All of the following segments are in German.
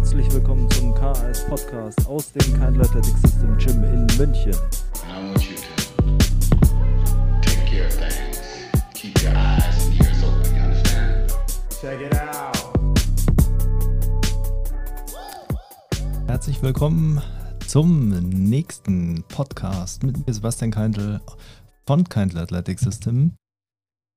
Herzlich willkommen zum KS Podcast aus dem Kindle Athletic System Gym in München. And I want you to take care of things. Keep your eyes and ears open, you understand? Check it out. Herzlich willkommen zum nächsten Podcast mit mir Sebastian Keindl von Kindle Athletic System.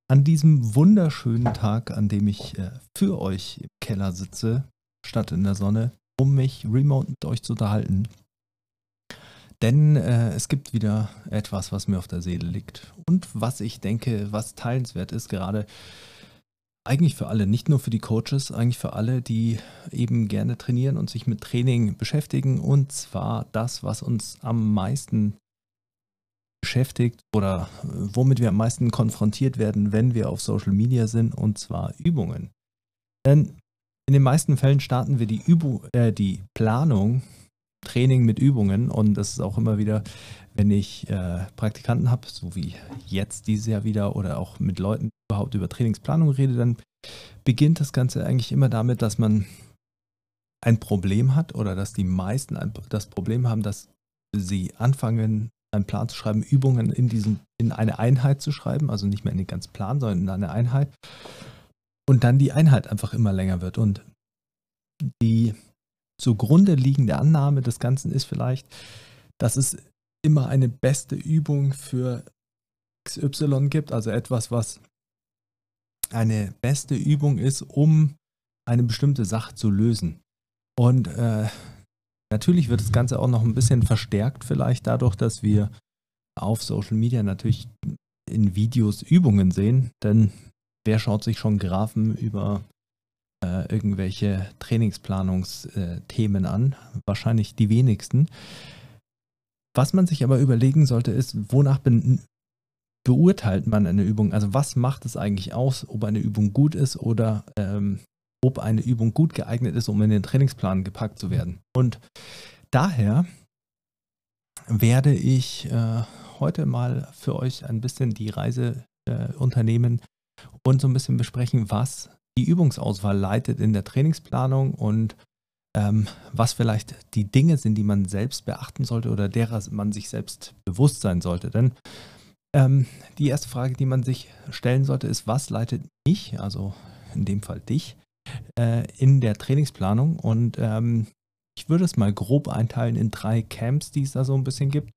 An diesem wunderschönen Tag, an dem ich äh, für euch im Keller sitze, statt in der Sonne, um mich remote mit euch zu unterhalten. Denn äh, es gibt wieder etwas, was mir auf der Seele liegt und was ich denke, was teilenswert ist, gerade eigentlich für alle, nicht nur für die Coaches, eigentlich für alle, die eben gerne trainieren und sich mit Training beschäftigen. Und zwar das, was uns am meisten beschäftigt oder äh, womit wir am meisten konfrontiert werden, wenn wir auf Social Media sind, und zwar Übungen. Denn in den meisten Fällen starten wir die, Übung, äh, die Planung, Training mit Übungen und das ist auch immer wieder, wenn ich äh, Praktikanten habe, so wie jetzt dieses Jahr wieder oder auch mit Leuten überhaupt über Trainingsplanung rede, dann beginnt das Ganze eigentlich immer damit, dass man ein Problem hat oder dass die meisten ein, das Problem haben, dass sie anfangen, einen Plan zu schreiben, Übungen in, diesen, in eine Einheit zu schreiben, also nicht mehr in den ganzen Plan, sondern in eine Einheit. Und dann die Einheit einfach immer länger wird. Und die zugrunde liegende Annahme des Ganzen ist vielleicht, dass es immer eine beste Übung für XY gibt, also etwas, was eine beste Übung ist, um eine bestimmte Sache zu lösen. Und äh, Natürlich wird das Ganze auch noch ein bisschen verstärkt, vielleicht dadurch, dass wir auf Social Media natürlich in Videos Übungen sehen, denn wer schaut sich schon Graphen über äh, irgendwelche Trainingsplanungsthemen an? Wahrscheinlich die wenigsten. Was man sich aber überlegen sollte, ist, wonach be beurteilt man eine Übung? Also was macht es eigentlich aus, ob eine Übung gut ist oder ähm, ob eine Übung gut geeignet ist, um in den Trainingsplan gepackt zu werden. Und daher werde ich äh, heute mal für euch ein bisschen die Reise äh, unternehmen und so ein bisschen besprechen, was die Übungsauswahl leitet in der Trainingsplanung und ähm, was vielleicht die Dinge sind, die man selbst beachten sollte oder derer man sich selbst bewusst sein sollte. Denn ähm, die erste Frage, die man sich stellen sollte, ist, was leitet mich, also in dem Fall dich, äh, in der Trainingsplanung. Und ähm, ich würde es mal grob einteilen in drei Camps, die es da so ein bisschen gibt.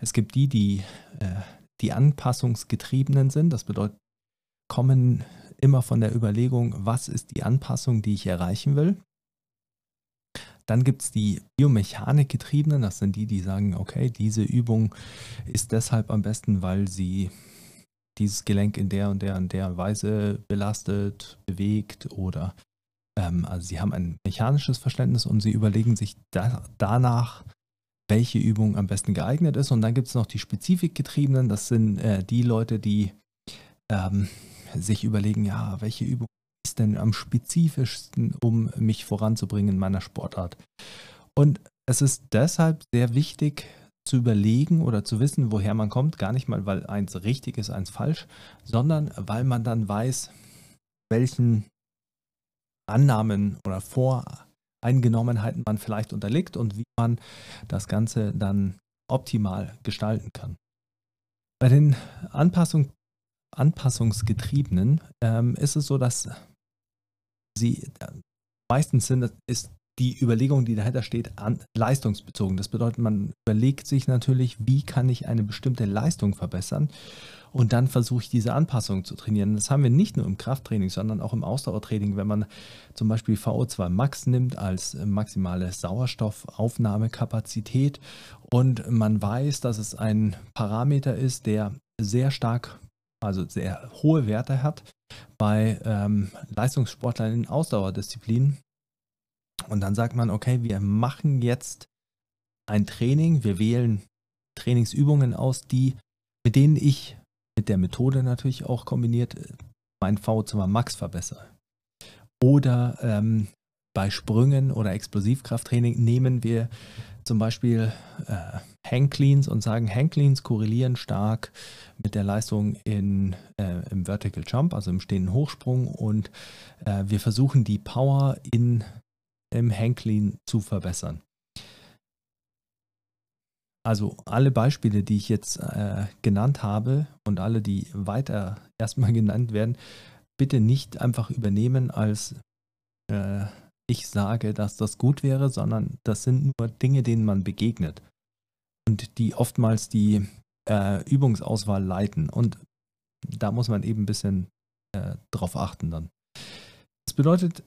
Es gibt die, die äh, die Anpassungsgetriebenen sind. Das bedeutet, kommen immer von der Überlegung, was ist die Anpassung, die ich erreichen will. Dann gibt es die Biomechanikgetriebenen, das sind die, die sagen, okay, diese Übung ist deshalb am besten, weil sie dieses Gelenk in der und der und der Weise belastet, bewegt oder ähm, also sie haben ein mechanisches Verständnis und sie überlegen sich da, danach, welche Übung am besten geeignet ist. Und dann gibt es noch die Spezifikgetriebenen, das sind äh, die Leute, die ähm, sich überlegen, ja, welche Übung ist denn am spezifischsten, um mich voranzubringen in meiner Sportart. Und es ist deshalb sehr wichtig zu überlegen oder zu wissen, woher man kommt, gar nicht mal, weil eins richtig ist, eins falsch, sondern weil man dann weiß, welchen Annahmen oder Voreingenommenheiten man vielleicht unterliegt und wie man das Ganze dann optimal gestalten kann. Bei den Anpassung, Anpassungsgetriebenen ähm, ist es so, dass sie äh, meistens sind, ist die Überlegung, die dahinter steht, an, leistungsbezogen. Das bedeutet, man überlegt sich natürlich, wie kann ich eine bestimmte Leistung verbessern und dann versuche ich diese Anpassung zu trainieren. Das haben wir nicht nur im Krafttraining, sondern auch im Ausdauertraining. Wenn man zum Beispiel VO2 Max nimmt als maximale Sauerstoffaufnahmekapazität und man weiß, dass es ein Parameter ist, der sehr stark, also sehr hohe Werte hat bei ähm, Leistungssportlern in Ausdauerdisziplinen. Und dann sagt man, okay, wir machen jetzt ein Training, wir wählen Trainingsübungen aus, die, mit denen ich mit der Methode natürlich auch kombiniert äh, mein V2 Max verbessere. Oder ähm, bei Sprüngen oder Explosivkrafttraining nehmen wir zum Beispiel äh, Hangcleans und sagen, Hangcleans korrelieren stark mit der Leistung in, äh, im Vertical Jump, also im stehenden Hochsprung. Und äh, wir versuchen die Power in im Handclean zu verbessern. Also alle Beispiele, die ich jetzt äh, genannt habe und alle, die weiter erstmal genannt werden, bitte nicht einfach übernehmen als äh, ich sage, dass das gut wäre, sondern das sind nur Dinge, denen man begegnet und die oftmals die äh, Übungsauswahl leiten. Und da muss man eben ein bisschen äh, drauf achten dann. Das bedeutet,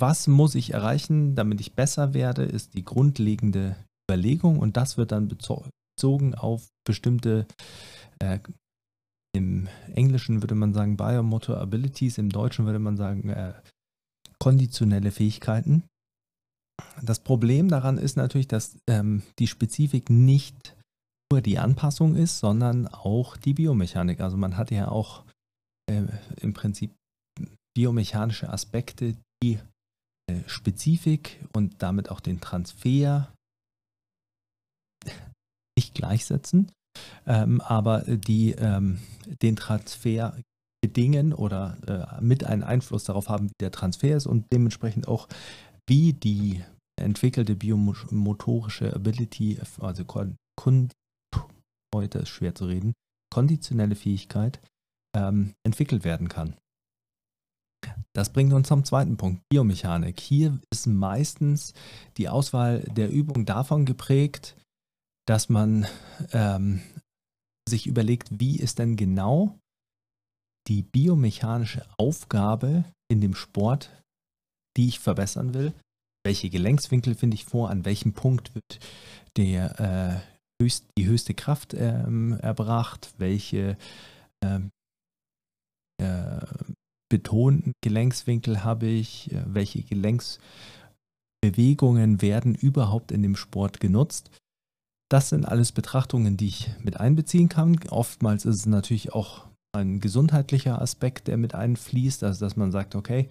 was muss ich erreichen, damit ich besser werde, ist die grundlegende Überlegung und das wird dann bezogen auf bestimmte, äh, im Englischen würde man sagen Biomotor Abilities, im Deutschen würde man sagen äh, konditionelle Fähigkeiten. Das Problem daran ist natürlich, dass ähm, die Spezifik nicht nur die Anpassung ist, sondern auch die Biomechanik. Also man hat ja auch äh, im Prinzip biomechanische Aspekte, die äh, Spezifik und damit auch den Transfer nicht gleichsetzen, ähm, aber die ähm, den Transfer bedingen oder äh, mit einen Einfluss darauf haben, wie der Transfer ist und dementsprechend auch, wie die entwickelte biomotorische Ability, also heute ist schwer zu reden, konditionelle Fähigkeit ähm, entwickelt werden kann. Das bringt uns zum zweiten Punkt, Biomechanik. Hier ist meistens die Auswahl der Übung davon geprägt, dass man ähm, sich überlegt, wie ist denn genau die biomechanische Aufgabe in dem Sport, die ich verbessern will. Welche Gelenkswinkel finde ich vor? An welchem Punkt wird der, äh, höchst, die höchste Kraft ähm, erbracht? Welche ähm, äh, betonten Gelenkswinkel habe ich? Äh, welche Gelenksbewegungen werden überhaupt in dem Sport genutzt? Das sind alles Betrachtungen, die ich mit einbeziehen kann. Oftmals ist es natürlich auch ein gesundheitlicher Aspekt, der mit einfließt, also dass man sagt, okay,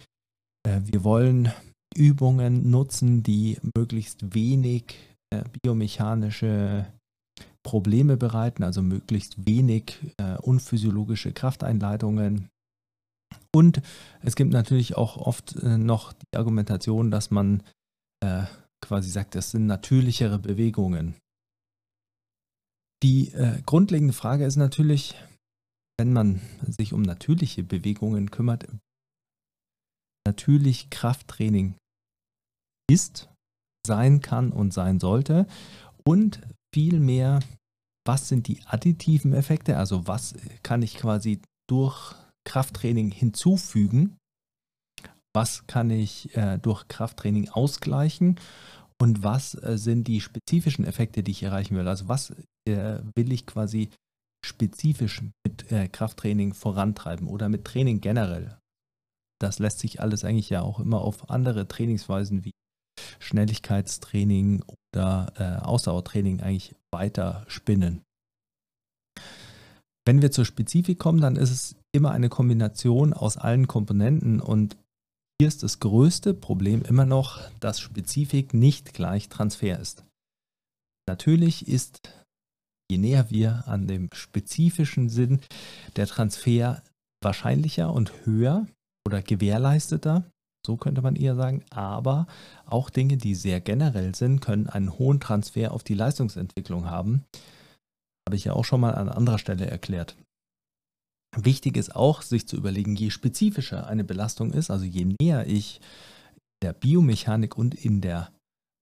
äh, wir wollen Übungen nutzen, die möglichst wenig äh, biomechanische Probleme bereiten, also möglichst wenig äh, unphysiologische Krafteinleitungen. Und es gibt natürlich auch oft noch die Argumentation, dass man quasi sagt, das sind natürlichere Bewegungen. Die grundlegende Frage ist natürlich, wenn man sich um natürliche Bewegungen kümmert, natürlich Krafttraining ist, sein kann und sein sollte und vielmehr, was sind die additiven Effekte, also was kann ich quasi durch Krafttraining hinzufügen, was kann ich äh, durch Krafttraining ausgleichen und was äh, sind die spezifischen Effekte, die ich erreichen will. Also was äh, will ich quasi spezifisch mit äh, Krafttraining vorantreiben oder mit Training generell. Das lässt sich alles eigentlich ja auch immer auf andere Trainingsweisen wie Schnelligkeitstraining oder äh, Ausdauertraining eigentlich weiter spinnen. Wenn wir zur Spezifik kommen, dann ist es immer eine Kombination aus allen Komponenten und hier ist das größte Problem immer noch, dass Spezifik nicht gleich Transfer ist. Natürlich ist je näher wir an dem spezifischen Sinn der Transfer wahrscheinlicher und höher oder gewährleisteter, so könnte man eher sagen, aber auch Dinge, die sehr generell sind, können einen hohen Transfer auf die Leistungsentwicklung haben. Habe ich ja auch schon mal an anderer Stelle erklärt. Wichtig ist auch, sich zu überlegen, je spezifischer eine Belastung ist, also je näher ich der Biomechanik und in der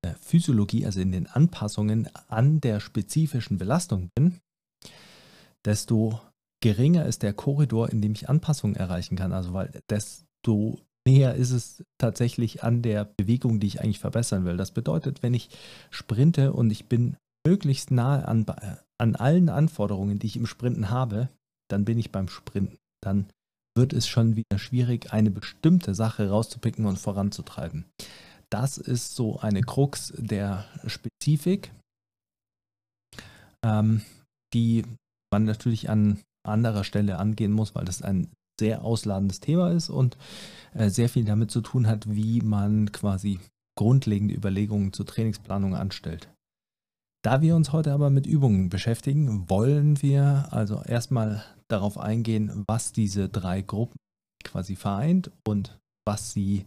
äh, Physiologie, also in den Anpassungen an der spezifischen Belastung bin, desto geringer ist der Korridor, in dem ich Anpassungen erreichen kann. Also weil desto näher ist es tatsächlich an der Bewegung, die ich eigentlich verbessern will. Das bedeutet, wenn ich sprinte und ich bin möglichst nahe an, an allen Anforderungen, die ich im Sprinten habe, dann bin ich beim Sprinten. Dann wird es schon wieder schwierig, eine bestimmte Sache rauszupicken und voranzutreiben. Das ist so eine Krux der Spezifik, ähm, die man natürlich an anderer Stelle angehen muss, weil das ein sehr ausladendes Thema ist und äh, sehr viel damit zu tun hat, wie man quasi grundlegende Überlegungen zur Trainingsplanung anstellt. Da wir uns heute aber mit Übungen beschäftigen, wollen wir also erstmal darauf eingehen, was diese drei Gruppen quasi vereint und was sie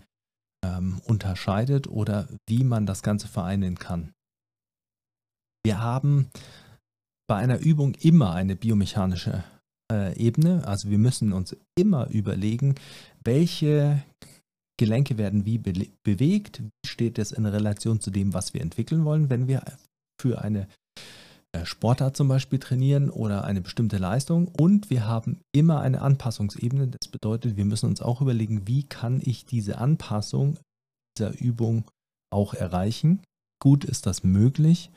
ähm, unterscheidet oder wie man das Ganze vereinen kann. Wir haben bei einer Übung immer eine biomechanische äh, Ebene. Also wir müssen uns immer überlegen, welche Gelenke werden wie be bewegt, wie steht es in Relation zu dem, was wir entwickeln wollen, wenn wir für eine Sportart zum Beispiel trainieren oder eine bestimmte Leistung. Und wir haben immer eine Anpassungsebene. Das bedeutet, wir müssen uns auch überlegen, wie kann ich diese Anpassung dieser Übung auch erreichen. Gut ist das möglich.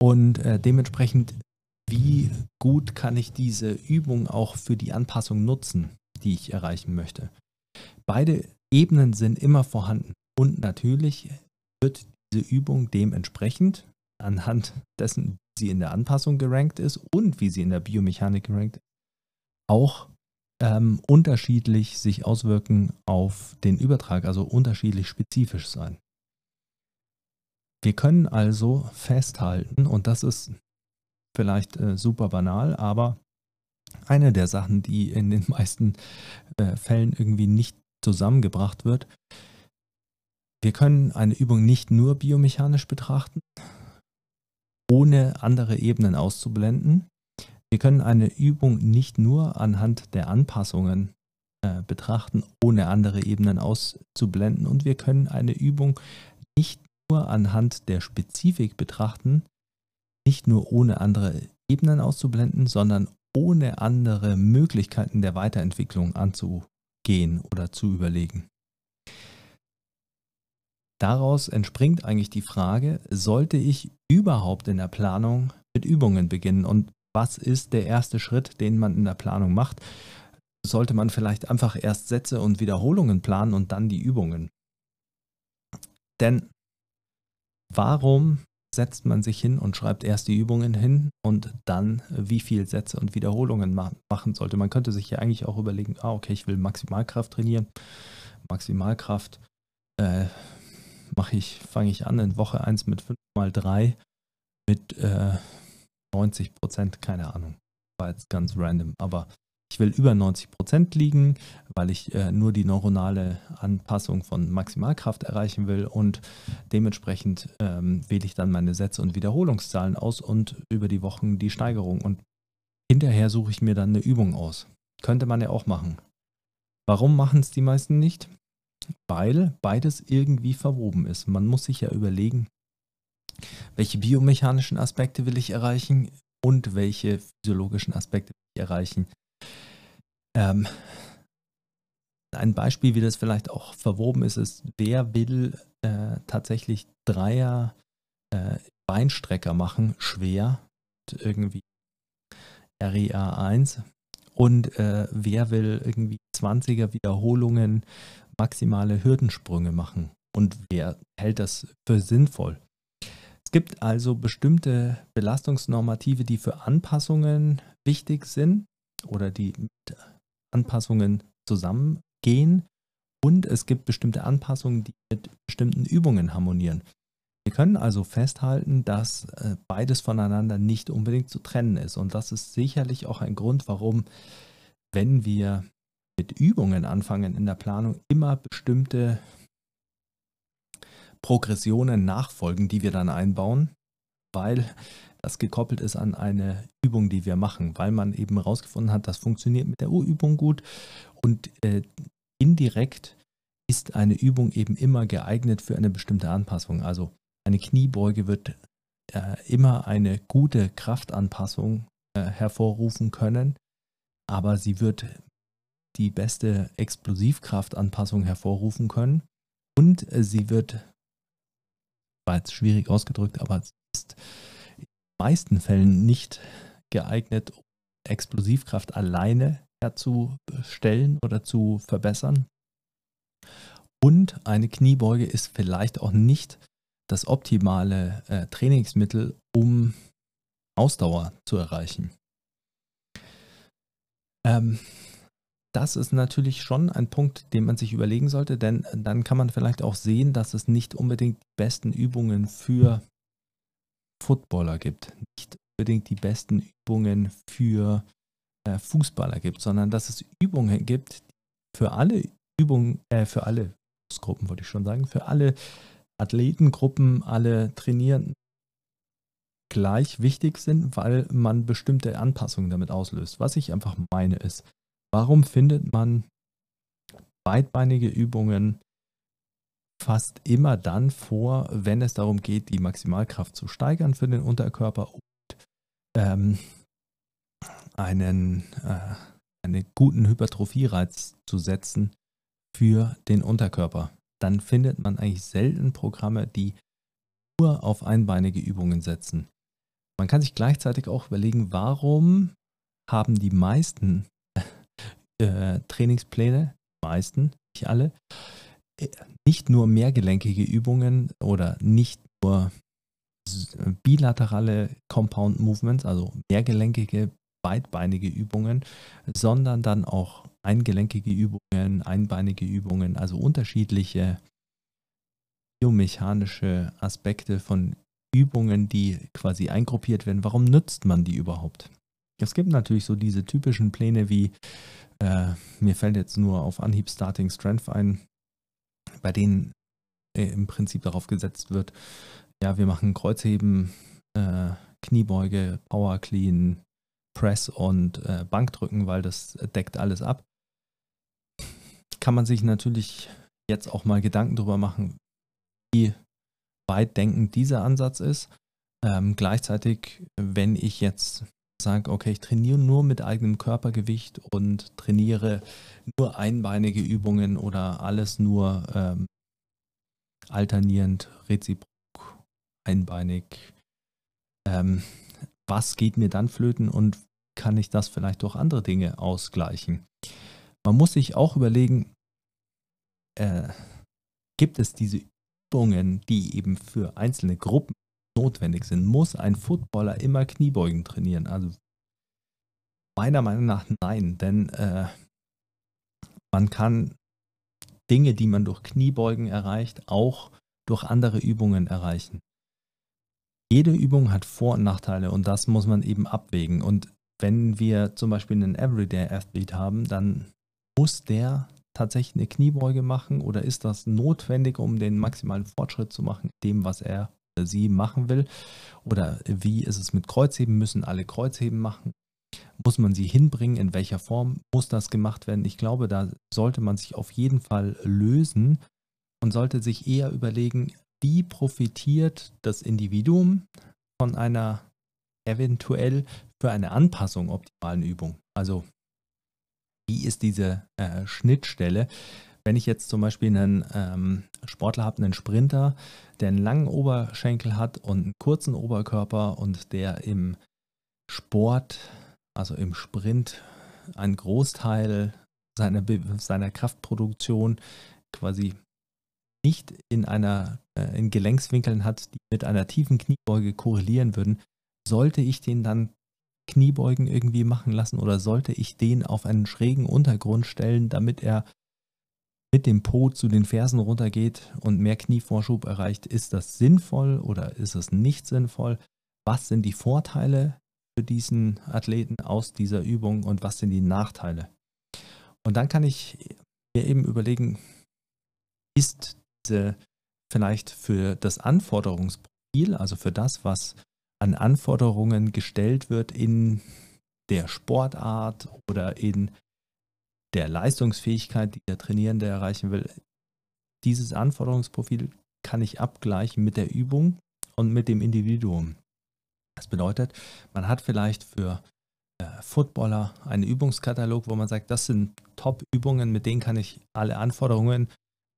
Und äh, dementsprechend, wie gut kann ich diese Übung auch für die Anpassung nutzen, die ich erreichen möchte. Beide Ebenen sind immer vorhanden. Und natürlich wird diese Übung dementsprechend anhand dessen, sie in der Anpassung gerankt ist und wie sie in der Biomechanik gerankt ist, auch ähm, unterschiedlich sich auswirken auf den Übertrag, also unterschiedlich spezifisch sein. Wir können also festhalten, und das ist vielleicht äh, super banal, aber eine der Sachen, die in den meisten äh, Fällen irgendwie nicht zusammengebracht wird. Wir können eine Übung nicht nur biomechanisch betrachten, ohne andere Ebenen auszublenden. Wir können eine Übung nicht nur anhand der Anpassungen äh, betrachten, ohne andere Ebenen auszublenden. Und wir können eine Übung nicht nur anhand der Spezifik betrachten, nicht nur ohne andere Ebenen auszublenden, sondern ohne andere Möglichkeiten der Weiterentwicklung anzubieten gehen oder zu überlegen. Daraus entspringt eigentlich die Frage, sollte ich überhaupt in der Planung mit Übungen beginnen und was ist der erste Schritt, den man in der Planung macht? Sollte man vielleicht einfach erst Sätze und Wiederholungen planen und dann die Übungen? Denn warum setzt man sich hin und schreibt erst die Übungen hin und dann, wie viel Sätze und Wiederholungen ma machen sollte. Man könnte sich ja eigentlich auch überlegen, ah, okay, ich will Maximalkraft trainieren. Maximalkraft äh, mache ich, fange ich an in Woche 1 mit 5 mal 3 mit äh, 90 Prozent, keine Ahnung. War jetzt ganz random, aber ich will über 90 Prozent liegen, weil ich äh, nur die neuronale Anpassung von Maximalkraft erreichen will und dementsprechend ähm, wähle ich dann meine Sätze und Wiederholungszahlen aus und über die Wochen die Steigerung und hinterher suche ich mir dann eine Übung aus. Könnte man ja auch machen. Warum machen es die meisten nicht? Weil beides irgendwie verwoben ist. Man muss sich ja überlegen, welche biomechanischen Aspekte will ich erreichen und welche physiologischen Aspekte will ich erreichen. Ähm, ein Beispiel, wie das vielleicht auch verwoben ist, ist, wer will äh, tatsächlich Dreier äh, Beinstrecker machen, schwer, irgendwie REA 1 und äh, wer will irgendwie 20er Wiederholungen, maximale Hürdensprünge machen und wer hält das für sinnvoll. Es gibt also bestimmte Belastungsnormative, die für Anpassungen wichtig sind oder die mit Anpassungen zusammengehen und es gibt bestimmte Anpassungen, die mit bestimmten Übungen harmonieren. Wir können also festhalten, dass äh, beides voneinander nicht unbedingt zu trennen ist. Und das ist sicherlich auch ein Grund, warum, wenn wir mit Übungen anfangen in der Planung, immer bestimmte Progressionen nachfolgen, die wir dann einbauen, weil das gekoppelt ist an eine Übung, die wir machen, weil man eben herausgefunden hat, das funktioniert mit der Übung gut und äh, indirekt ist eine Übung eben immer geeignet für eine bestimmte Anpassung. Also eine Kniebeuge wird äh, immer eine gute Kraftanpassung äh, hervorrufen können, aber sie wird die beste Explosivkraftanpassung hervorrufen können und äh, sie wird, war jetzt schwierig ausgedrückt, aber es ist meisten Fällen nicht geeignet, Explosivkraft alleine herzustellen oder zu verbessern. Und eine Kniebeuge ist vielleicht auch nicht das optimale äh, Trainingsmittel, um Ausdauer zu erreichen. Ähm, das ist natürlich schon ein Punkt, den man sich überlegen sollte, denn dann kann man vielleicht auch sehen, dass es nicht unbedingt die besten Übungen für Footballer gibt, nicht unbedingt die besten Übungen für äh, Fußballer gibt, sondern dass es Übungen gibt für alle Übungen, äh, für alle Berufsgruppen, wollte ich schon sagen, für alle Athletengruppen, alle Trainierenden gleich wichtig sind, weil man bestimmte Anpassungen damit auslöst. Was ich einfach meine ist, warum findet man beidbeinige Übungen fast immer dann vor, wenn es darum geht, die Maximalkraft zu steigern für den Unterkörper und ähm, einen, äh, einen guten Hypertrophie-Reiz zu setzen für den Unterkörper. Dann findet man eigentlich selten Programme, die nur auf einbeinige Übungen setzen. Man kann sich gleichzeitig auch überlegen, warum haben die meisten äh, Trainingspläne, meisten, nicht alle, äh, nicht nur mehrgelenkige Übungen oder nicht nur bilaterale Compound Movements, also mehrgelenkige, beidbeinige Übungen, sondern dann auch eingelenkige Übungen, einbeinige Übungen, also unterschiedliche biomechanische Aspekte von Übungen, die quasi eingruppiert werden. Warum nutzt man die überhaupt? Es gibt natürlich so diese typischen Pläne wie, äh, mir fällt jetzt nur auf Anhieb Starting Strength ein, bei denen äh, im Prinzip darauf gesetzt wird, ja, wir machen Kreuzheben, äh, Kniebeuge, Power Clean, Press und äh, Bankdrücken, weil das deckt alles ab. Kann man sich natürlich jetzt auch mal Gedanken darüber machen, wie weit denkend dieser Ansatz ist. Ähm, gleichzeitig, wenn ich jetzt sage, okay, ich trainiere nur mit eigenem Körpergewicht und trainiere nur einbeinige Übungen oder alles nur ähm, alternierend, reziprok, einbeinig. Ähm, was geht mir dann flöten und kann ich das vielleicht durch andere Dinge ausgleichen? Man muss sich auch überlegen, äh, gibt es diese Übungen, die eben für einzelne Gruppen notwendig sind? Muss ein Footballer immer Kniebeugen trainieren? Also meiner Meinung nach nein, denn äh, man kann Dinge, die man durch Kniebeugen erreicht, auch durch andere Übungen erreichen. Jede Übung hat Vor- und Nachteile und das muss man eben abwägen. Und wenn wir zum Beispiel einen Everyday Athlete haben, dann muss der tatsächlich eine Kniebeuge machen oder ist das notwendig, um den maximalen Fortschritt zu machen, dem, was er sie machen will? Oder wie ist es mit Kreuzheben? Müssen alle Kreuzheben machen? Muss man sie hinbringen? In welcher Form muss das gemacht werden? Ich glaube, da sollte man sich auf jeden Fall lösen und sollte sich eher überlegen, wie profitiert das Individuum von einer eventuell für eine Anpassung optimalen Übung? Also wie ist diese äh, Schnittstelle? Wenn ich jetzt zum Beispiel einen ähm, Sportler habe, einen Sprinter, der einen langen Oberschenkel hat und einen kurzen Oberkörper und der im Sport, also im Sprint, einen Großteil seiner, seiner Kraftproduktion quasi nicht in einer äh, in Gelenkswinkeln hat, die mit einer tiefen Kniebeuge korrelieren würden, sollte ich den dann Kniebeugen irgendwie machen lassen oder sollte ich den auf einen schrägen Untergrund stellen, damit er mit dem Po zu den Fersen runtergeht und mehr Knievorschub erreicht? Ist das sinnvoll oder ist es nicht sinnvoll? Was sind die Vorteile für diesen Athleten aus dieser Übung und was sind die Nachteile? Und dann kann ich mir eben überlegen, ist diese vielleicht für das Anforderungsprofil, also für das, was an Anforderungen gestellt wird in der Sportart oder in der Leistungsfähigkeit, die der Trainierende erreichen will. Dieses Anforderungsprofil kann ich abgleichen mit der Übung und mit dem Individuum. Das bedeutet, man hat vielleicht für äh, Footballer einen Übungskatalog, wo man sagt, das sind Top-Übungen, mit denen kann ich alle Anforderungen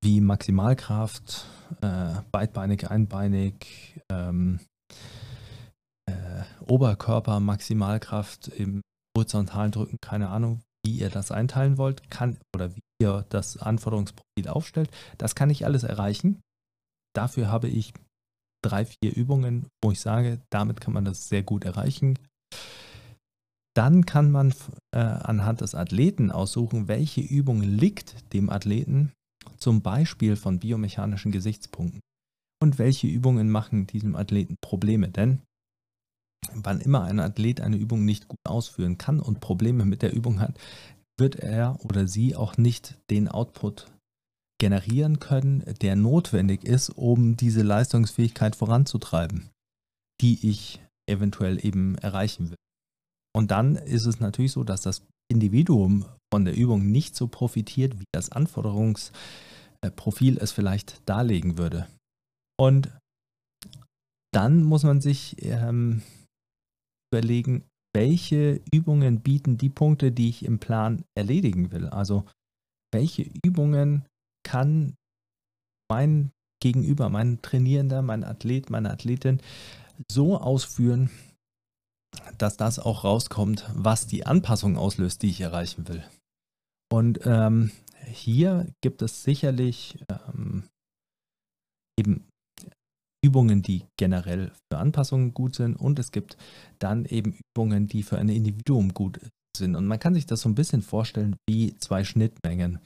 wie Maximalkraft, äh, beidbeinig, einbeinig, ähm, äh, Oberkörper, Maximalkraft im horizontalen Drücken, keine Ahnung, wie ihr das einteilen wollt, kann oder wie ihr das Anforderungsprofil aufstellt. Das kann ich alles erreichen. Dafür habe ich drei, vier Übungen, wo ich sage, damit kann man das sehr gut erreichen. Dann kann man äh, anhand des Athleten aussuchen, welche Übung liegt dem Athleten zum Beispiel von biomechanischen Gesichtspunkten. Und welche Übungen machen diesem Athleten Probleme? Denn wann immer ein Athlet eine Übung nicht gut ausführen kann und Probleme mit der Übung hat, wird er oder sie auch nicht den Output generieren können, der notwendig ist, um diese Leistungsfähigkeit voranzutreiben, die ich eventuell eben erreichen will. Und dann ist es natürlich so, dass das Individuum von der Übung nicht so profitiert, wie das Anforderungsprofil es vielleicht darlegen würde. Und dann muss man sich ähm, überlegen, welche Übungen bieten die Punkte, die ich im Plan erledigen will. Also welche Übungen kann mein Gegenüber, mein Trainierender, mein Athlet, meine Athletin so ausführen, dass das auch rauskommt, was die Anpassung auslöst, die ich erreichen will. Und ähm, hier gibt es sicherlich ähm, eben Übungen, die generell für Anpassungen gut sind und es gibt dann eben Übungen, die für ein Individuum gut sind. Und man kann sich das so ein bisschen vorstellen wie zwei Schnittmengen.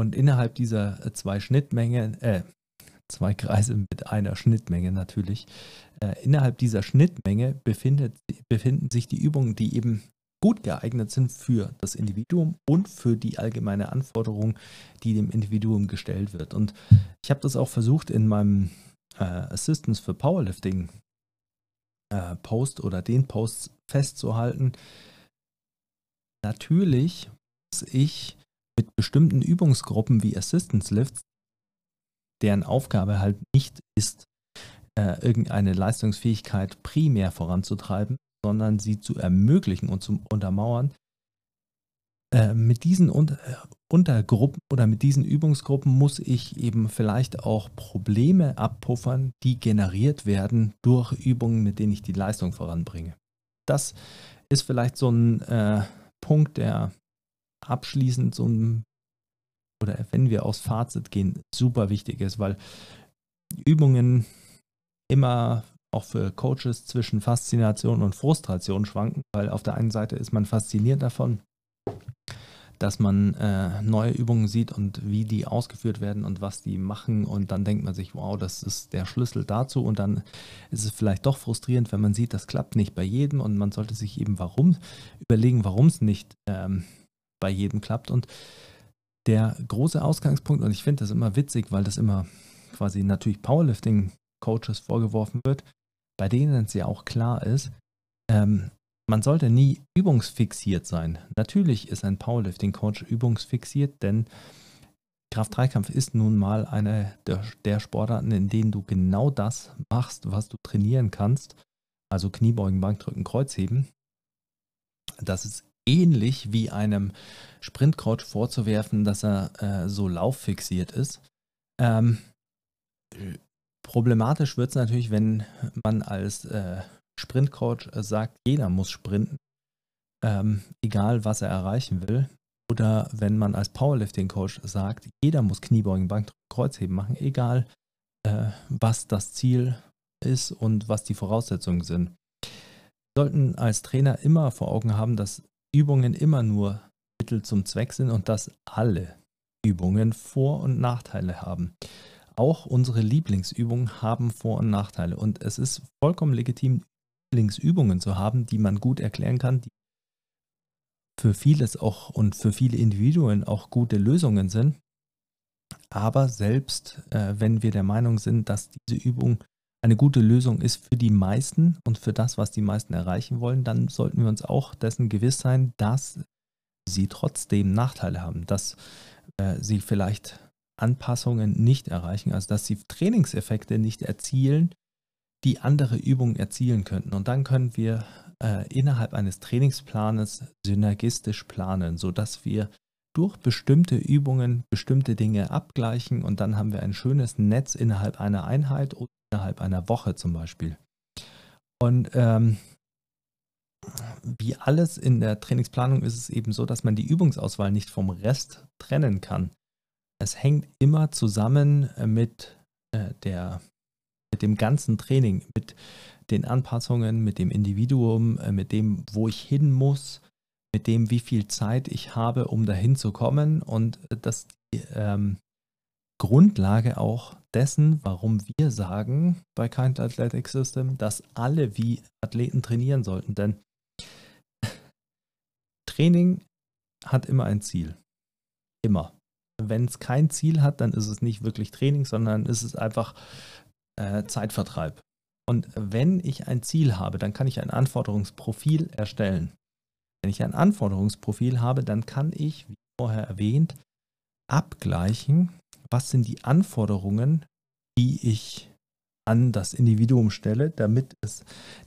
Und innerhalb dieser zwei Schnittmengen, äh, zwei Kreise mit einer Schnittmenge natürlich, äh, innerhalb dieser Schnittmenge befindet, befinden sich die Übungen, die eben gut geeignet sind für das Individuum und für die allgemeine Anforderung, die dem Individuum gestellt wird. Und ich habe das auch versucht in meinem äh, Assistance für Powerlifting äh, Post oder den Posts festzuhalten. Natürlich muss ich mit bestimmten Übungsgruppen wie Assistance Lifts, deren Aufgabe halt nicht ist, äh, irgendeine Leistungsfähigkeit primär voranzutreiben, sondern sie zu ermöglichen und zu untermauern, äh, mit diesen Unter Untergruppen oder mit diesen Übungsgruppen muss ich eben vielleicht auch Probleme abpuffern, die generiert werden durch Übungen, mit denen ich die Leistung voranbringe. Das ist vielleicht so ein äh, Punkt, der abschließend so ein, oder wenn wir aufs Fazit gehen, super wichtig ist, weil Übungen immer auch für Coaches zwischen Faszination und Frustration schwanken, weil auf der einen Seite ist man fasziniert davon, dass man äh, neue Übungen sieht und wie die ausgeführt werden und was die machen. Und dann denkt man sich, wow, das ist der Schlüssel dazu. Und dann ist es vielleicht doch frustrierend, wenn man sieht, das klappt nicht bei jedem. Und man sollte sich eben warum überlegen, warum es nicht ähm, bei jedem klappt. Und der große Ausgangspunkt und ich finde das immer witzig, weil das immer quasi natürlich Powerlifting Coaches vorgeworfen wird, bei denen es ja auch klar ist, ähm, man sollte nie übungsfixiert sein. Natürlich ist ein Powerlifting-Coach übungsfixiert, denn Kraft-3-Kampf ist nun mal eine der, der, Sportarten, in denen du genau das machst, was du trainieren kannst. Also Kniebeugen, Bankdrücken, Kreuzheben. Das ist ähnlich wie einem Sprintcoach vorzuwerfen, dass er äh, so lauffixiert ist. Ähm, Problematisch wird es natürlich, wenn man als äh, Sprintcoach sagt, jeder muss sprinten, ähm, egal was er erreichen will. Oder wenn man als Powerlifting-Coach sagt, jeder muss Kniebeugen, Bank, Kreuzheben machen, egal äh, was das Ziel ist und was die Voraussetzungen sind. Wir sollten als Trainer immer vor Augen haben, dass Übungen immer nur Mittel zum Zweck sind und dass alle Übungen Vor- und Nachteile haben auch unsere Lieblingsübungen haben Vor- und Nachteile. Und es ist vollkommen legitim, Lieblingsübungen zu haben, die man gut erklären kann, die für vieles auch und für viele Individuen auch gute Lösungen sind. Aber selbst äh, wenn wir der Meinung sind, dass diese Übung eine gute Lösung ist für die meisten und für das, was die meisten erreichen wollen, dann sollten wir uns auch dessen gewiss sein, dass sie trotzdem Nachteile haben, dass äh, sie vielleicht Anpassungen nicht erreichen, also dass sie Trainingseffekte nicht erzielen, die andere Übungen erzielen könnten. Und dann können wir äh, innerhalb eines Trainingsplanes synergistisch planen, sodass wir durch bestimmte Übungen bestimmte Dinge abgleichen und dann haben wir ein schönes Netz innerhalb einer Einheit oder innerhalb einer Woche zum Beispiel. Und ähm, wie alles in der Trainingsplanung ist es eben so, dass man die Übungsauswahl nicht vom Rest trennen kann es hängt immer zusammen äh, mit, äh, der, mit dem ganzen Training, mit den Anpassungen, mit dem Individuum, äh, mit dem, wo ich hin muss, mit dem, wie viel Zeit ich habe, um dahin zu kommen und das die ähm, Grundlage auch dessen, warum wir sagen bei Kind Athletic System, dass alle wie Athleten trainieren sollten. Denn Training hat immer ein Ziel. Immer wenn es kein Ziel hat, dann ist es nicht wirklich Training, sondern ist es einfach äh, Zeitvertreib. Und wenn ich ein Ziel habe, dann kann ich ein Anforderungsprofil erstellen. Wenn ich ein Anforderungsprofil habe, dann kann ich, wie vorher erwähnt, abgleichen, was sind die Anforderungen, die ich an das Individuum stelle, damit es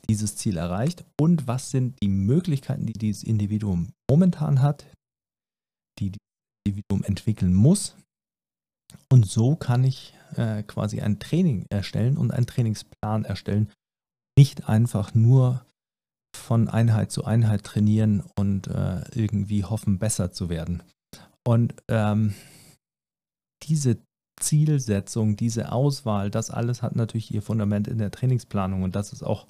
dieses Ziel erreicht und was sind die Möglichkeiten, die dieses Individuum momentan hat, die das Individuum entwickeln muss. Und so kann ich äh, quasi ein Training erstellen und einen Trainingsplan erstellen. Nicht einfach nur von Einheit zu Einheit trainieren und äh, irgendwie hoffen, besser zu werden. Und ähm, diese Zielsetzung, diese Auswahl, das alles hat natürlich ihr Fundament in der Trainingsplanung und das ist auch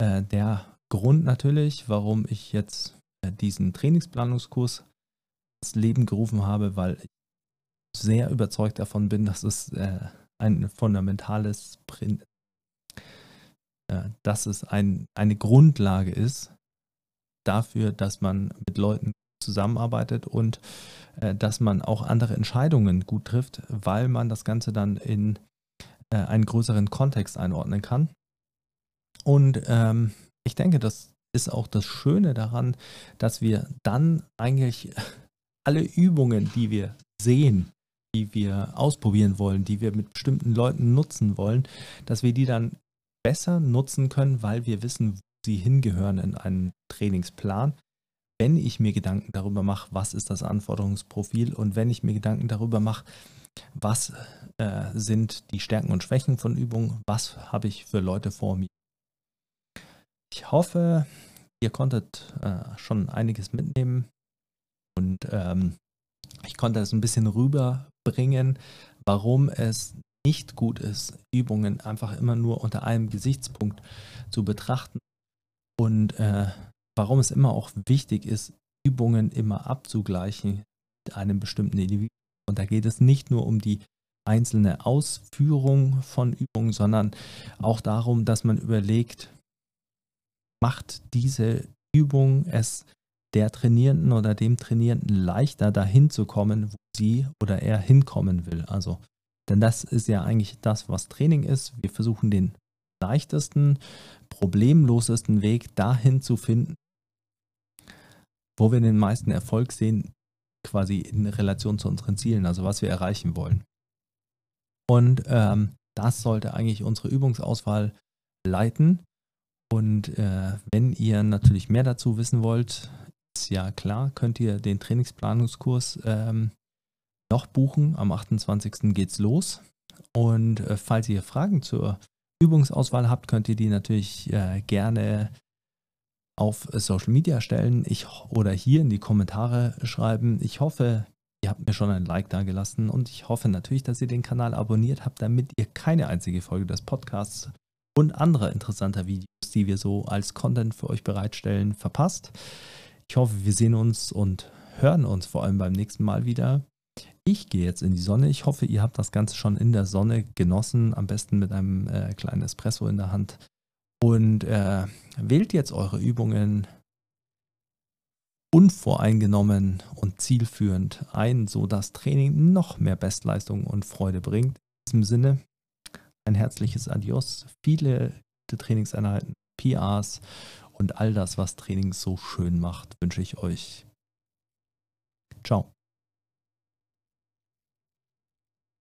äh, der Grund natürlich, warum ich jetzt äh, diesen Trainingsplanungskurs ins Leben gerufen habe, weil ich sehr überzeugt davon bin, dass es äh, ein fundamentales Prin äh, dass es ein, eine Grundlage ist dafür, dass man mit Leuten zusammenarbeitet und äh, dass man auch andere Entscheidungen gut trifft, weil man das Ganze dann in äh, einen größeren Kontext einordnen kann. Und ähm, ich denke, das ist auch das Schöne daran, dass wir dann eigentlich alle Übungen, die wir sehen, die wir ausprobieren wollen, die wir mit bestimmten Leuten nutzen wollen, dass wir die dann besser nutzen können, weil wir wissen, wo sie hingehören in einen Trainingsplan wenn ich mir Gedanken darüber mache, was ist das Anforderungsprofil und wenn ich mir Gedanken darüber mache, was äh, sind die Stärken und Schwächen von Übungen, was habe ich für Leute vor mir. Ich hoffe, ihr konntet äh, schon einiges mitnehmen und ähm, ich konnte es ein bisschen rüberbringen, warum es nicht gut ist, Übungen einfach immer nur unter einem Gesichtspunkt zu betrachten und äh, warum es immer auch wichtig ist, Übungen immer abzugleichen mit einem bestimmten Individuum. Und da geht es nicht nur um die einzelne Ausführung von Übungen, sondern auch darum, dass man überlegt, macht diese Übung es der Trainierenden oder dem Trainierenden leichter, dahin zu kommen, wo sie oder er hinkommen will. Also, denn das ist ja eigentlich das, was Training ist. Wir versuchen den leichtesten, problemlosesten Weg dahin zu finden, wo wir den meisten Erfolg sehen, quasi in Relation zu unseren Zielen, also was wir erreichen wollen. Und ähm, das sollte eigentlich unsere Übungsauswahl leiten. Und äh, wenn ihr natürlich mehr dazu wissen wollt, ja klar, könnt ihr den Trainingsplanungskurs ähm, noch buchen. Am 28. geht's los. Und äh, falls ihr Fragen zur Übungsauswahl habt, könnt ihr die natürlich äh, gerne auf Social Media stellen ich, oder hier in die Kommentare schreiben. Ich hoffe, ihr habt mir schon ein Like da gelassen und ich hoffe natürlich, dass ihr den Kanal abonniert habt, damit ihr keine einzige Folge des Podcasts und anderer interessanter Videos, die wir so als Content für euch bereitstellen, verpasst. Ich hoffe, wir sehen uns und hören uns vor allem beim nächsten Mal wieder. Ich gehe jetzt in die Sonne. Ich hoffe, ihr habt das Ganze schon in der Sonne genossen, am besten mit einem äh, kleinen Espresso in der Hand. Und äh, wählt jetzt eure Übungen unvoreingenommen und zielführend ein, sodass Training noch mehr Bestleistung und Freude bringt. In diesem Sinne ein herzliches Adios, viele gute Trainingseinheiten, PRs und all das, was Training so schön macht, wünsche ich euch. Ciao.